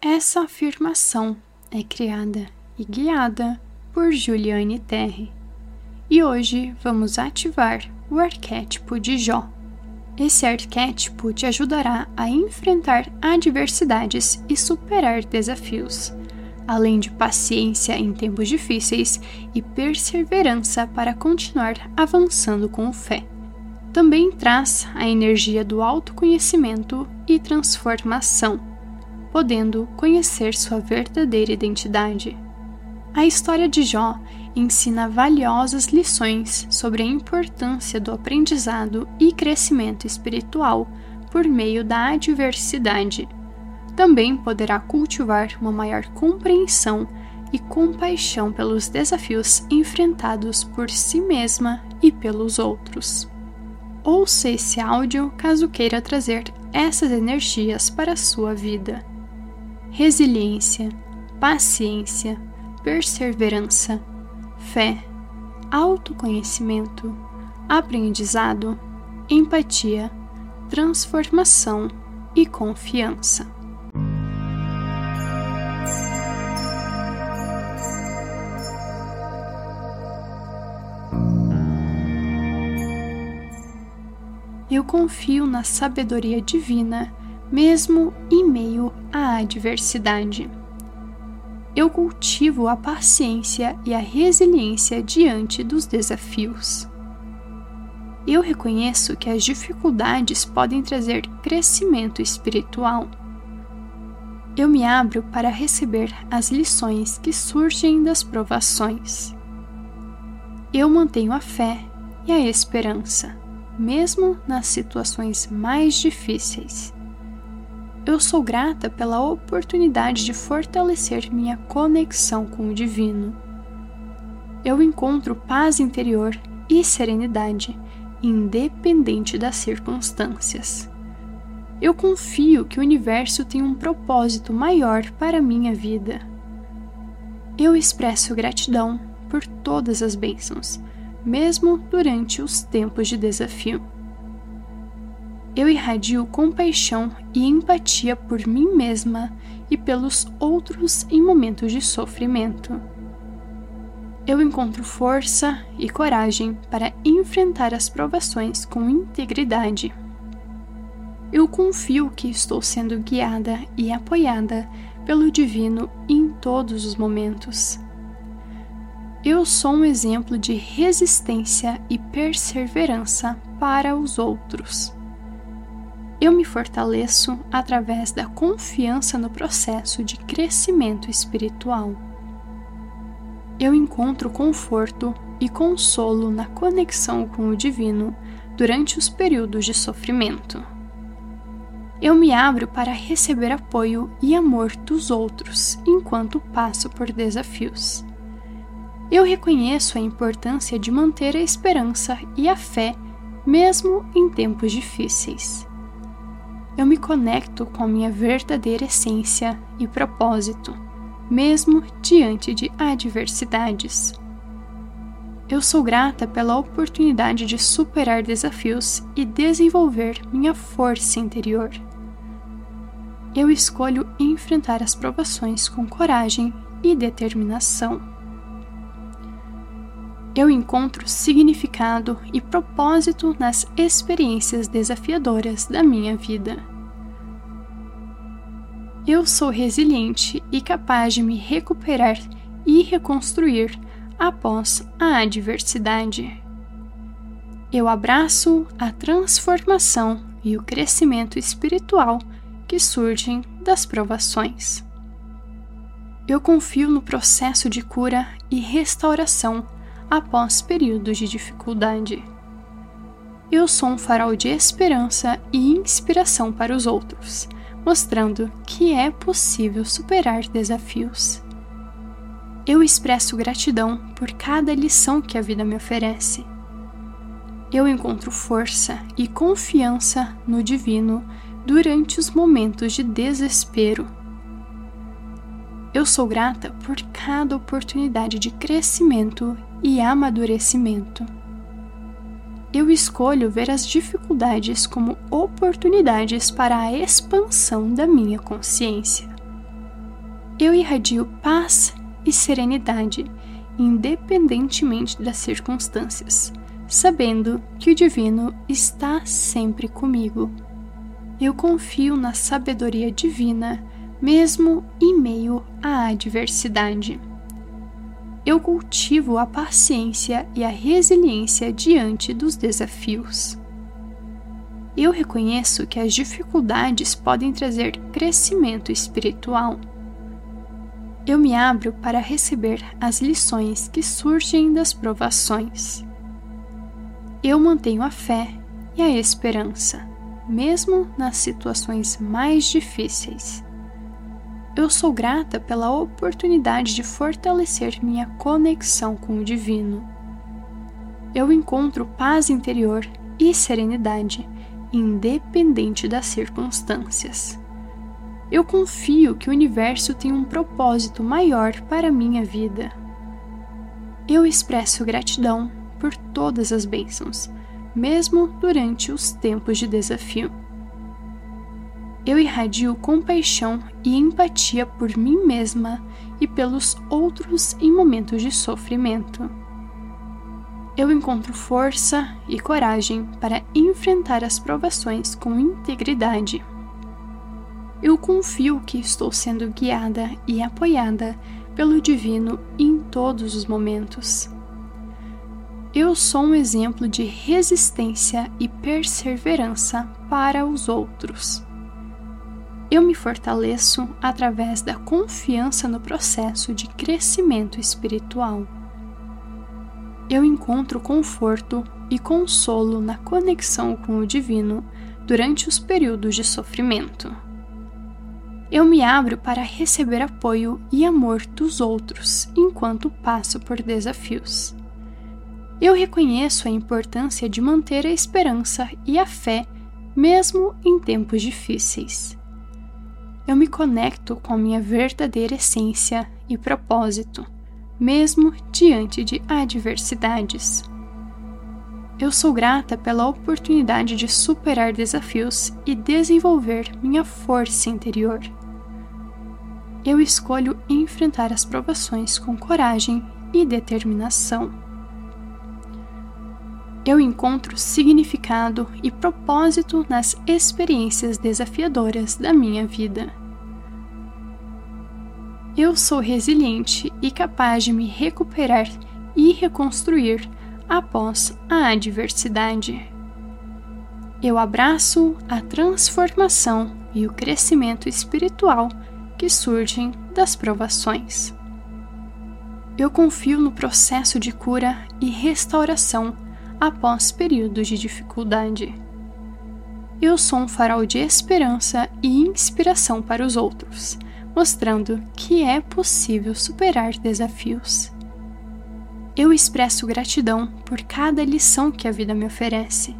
Essa afirmação é criada e guiada por Juliane Terre. E hoje vamos ativar o arquétipo de Jó. Esse arquétipo te ajudará a enfrentar adversidades e superar desafios, além de paciência em tempos difíceis e perseverança para continuar avançando com fé. Também traz a energia do autoconhecimento e transformação, podendo conhecer sua verdadeira identidade. A história de Jó ensina valiosas lições sobre a importância do aprendizado e crescimento espiritual por meio da adversidade. Também poderá cultivar uma maior compreensão e compaixão pelos desafios enfrentados por si mesma e pelos outros. Ouça esse áudio caso queira trazer essas energias para a sua vida. Resiliência, paciência, perseverança fé, autoconhecimento, aprendizado, empatia, transformação e confiança. Eu confio na sabedoria divina, mesmo em meio à adversidade eu cultivo a paciência e a resiliência diante dos desafios. Eu reconheço que as dificuldades podem trazer crescimento espiritual. Eu me abro para receber as lições que surgem das provações. Eu mantenho a fé e a esperança, mesmo nas situações mais difíceis eu sou grata pela oportunidade de fortalecer minha conexão com o Divino. Eu encontro paz interior e serenidade, independente das circunstâncias. Eu confio que o universo tem um propósito maior para minha vida. Eu expresso gratidão por todas as bênçãos, mesmo durante os tempos de desafio eu irradio compaixão e empatia por mim mesma e pelos outros em momentos de sofrimento. Eu encontro força e coragem para enfrentar as provações com integridade. Eu confio que estou sendo guiada e apoiada pelo Divino em todos os momentos. Eu sou um exemplo de resistência e perseverança para os outros eu me fortaleço através da confiança no processo de crescimento espiritual. Eu encontro conforto e consolo na conexão com o Divino durante os períodos de sofrimento. Eu me abro para receber apoio e amor dos outros enquanto passo por desafios. Eu reconheço a importância de manter a esperança e a fé, mesmo em tempos difíceis eu me conecto com a minha verdadeira essência e propósito, mesmo diante de adversidades. Eu sou grata pela oportunidade de superar desafios e desenvolver minha força interior. Eu escolho enfrentar as provações com coragem e determinação. Eu encontro significado e propósito nas experiências desafiadoras da minha vida. Eu sou resiliente e capaz de me recuperar e reconstruir após a adversidade. Eu abraço a transformação e o crescimento espiritual que surgem das provações. Eu confio no processo de cura e restauração após períodos de dificuldade. Eu sou um farol de esperança e inspiração para os outros, mostrando que é possível superar desafios. Eu expresso gratidão por cada lição que a vida me oferece. Eu encontro força e confiança no Divino durante os momentos de desespero eu sou grata por cada oportunidade de crescimento e amadurecimento. Eu escolho ver as dificuldades como oportunidades para a expansão da minha consciência. Eu irradio paz e serenidade, independentemente das circunstâncias, sabendo que o Divino está sempre comigo. Eu confio na sabedoria divina, mesmo em meio à adversidade. Eu cultivo a paciência e a resiliência diante dos desafios. Eu reconheço que as dificuldades podem trazer crescimento espiritual. Eu me abro para receber as lições que surgem das provações. Eu mantenho a fé e a esperança, mesmo nas situações mais difíceis. Eu sou grata pela oportunidade de fortalecer minha conexão com o Divino. Eu encontro paz interior e serenidade, independente das circunstâncias. Eu confio que o universo tem um propósito maior para minha vida. Eu expresso gratidão por todas as bênçãos, mesmo durante os tempos de desafio. Eu irradio compaixão e empatia por mim mesma e pelos outros em momentos de sofrimento. Eu encontro força e coragem para enfrentar as provações com integridade. Eu confio que estou sendo guiada e apoiada pelo Divino em todos os momentos. Eu sou um exemplo de resistência e perseverança para os outros. Eu me fortaleço através da confiança no processo de crescimento espiritual. Eu encontro conforto e consolo na conexão com o Divino durante os períodos de sofrimento eu me abro para receber apoio e amor dos outros enquanto passo por desafios. Eu reconheço a importância de manter a esperança e a fé, mesmo em tempos difíceis. Eu me conecto com minha verdadeira essência e propósito, mesmo diante de adversidades. Eu sou grata pela oportunidade de superar desafios e desenvolver minha força interior eu escolho enfrentar as provações com coragem e determinação. Eu encontro significado e propósito nas experiências desafiadoras da minha vida. Eu sou resiliente e capaz de me recuperar e reconstruir após a adversidade. Eu abraço a transformação e o crescimento espiritual que surgem das provações. Eu confio no processo de cura e restauração após períodos de dificuldade. Eu sou um farol de esperança e inspiração para os outros, mostrando que é possível superar desafios. Eu expresso gratidão por cada lição que a vida me oferece.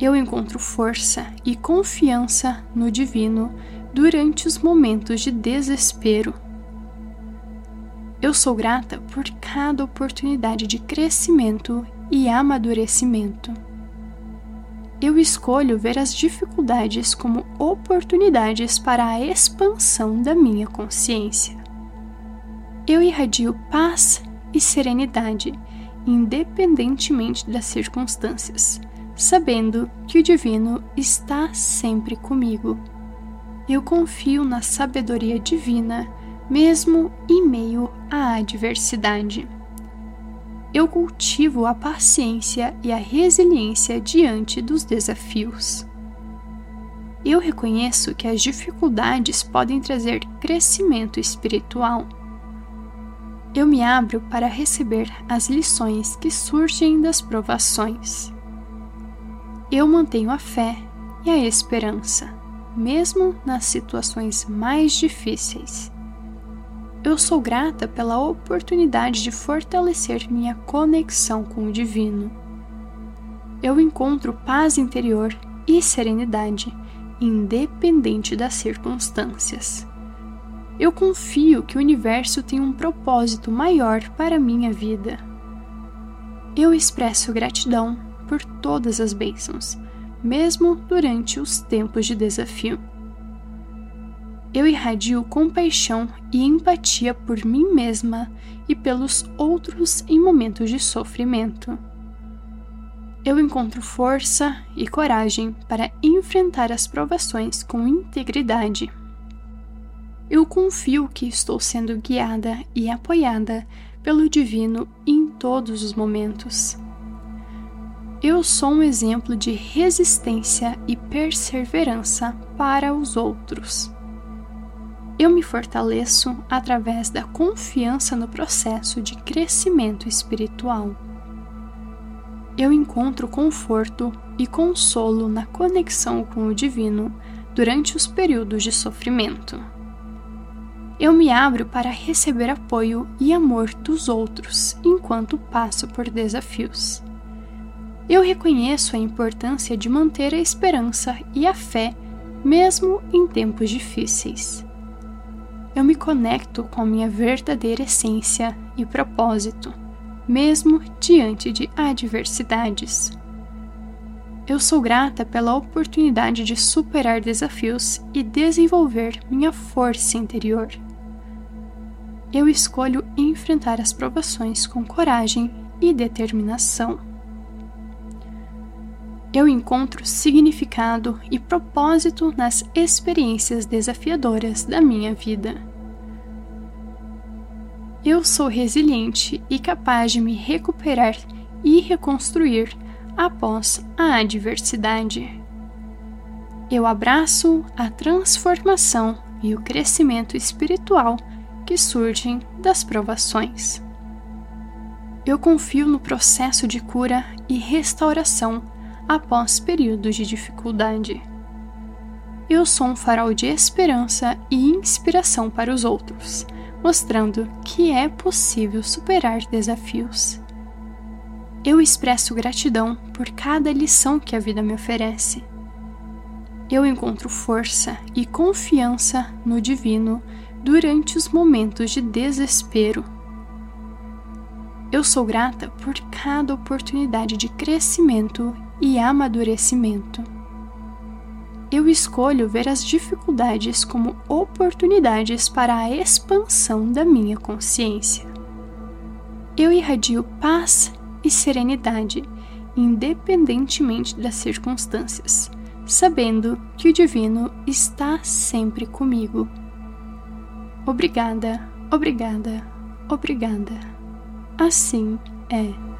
Eu encontro força e confiança no Divino durante os momentos de desespero. Eu sou grata por cada oportunidade de crescimento e amadurecimento. Eu escolho ver as dificuldades como oportunidades para a expansão da minha consciência. Eu irradio paz e serenidade, independentemente das circunstâncias, sabendo que o Divino está sempre comigo eu confio na sabedoria divina, mesmo em meio à adversidade. Eu cultivo a paciência e a resiliência diante dos desafios. Eu reconheço que as dificuldades podem trazer crescimento espiritual. Eu me abro para receber as lições que surgem das provações. Eu mantenho a fé e a esperança mesmo nas situações mais difíceis. Eu sou grata pela oportunidade de fortalecer minha conexão com o Divino. Eu encontro paz interior e serenidade, independente das circunstâncias. Eu confio que o universo tem um propósito maior para minha vida. Eu expresso gratidão por todas as bênçãos mesmo durante os tempos de desafio. Eu irradio compaixão e empatia por mim mesma e pelos outros em momentos de sofrimento. Eu encontro força e coragem para enfrentar as provações com integridade. Eu confio que estou sendo guiada e apoiada pelo Divino em todos os momentos. Eu sou um exemplo de resistência e perseverança para os outros. Eu me fortaleço através da confiança no processo de crescimento espiritual. Eu encontro conforto e consolo na conexão com o Divino durante os períodos de sofrimento. Eu me abro para receber apoio e amor dos outros enquanto passo por desafios. Eu reconheço a importância de manter a esperança e a fé, mesmo em tempos difíceis eu me conecto com minha verdadeira essência e propósito, mesmo diante de adversidades. Eu sou grata pela oportunidade de superar desafios e desenvolver minha força interior. Eu escolho enfrentar as provações com coragem e determinação. Eu encontro significado e propósito nas experiências desafiadoras da minha vida. Eu sou resiliente e capaz de me recuperar e reconstruir após a adversidade. Eu abraço a transformação e o crescimento espiritual que surgem das provações. Eu confio no processo de cura e restauração após períodos de dificuldade. Eu sou um farol de esperança e inspiração para os outros mostrando que é possível superar desafios. Eu expresso gratidão por cada lição que a vida me oferece. Eu encontro força e confiança no Divino durante os momentos de desespero. Eu sou grata por cada oportunidade de crescimento e amadurecimento eu escolho ver as dificuldades como oportunidades para a expansão da minha consciência. Eu irradio paz e serenidade, independentemente das circunstâncias, sabendo que o Divino está sempre comigo. Obrigada, obrigada, obrigada. Assim é.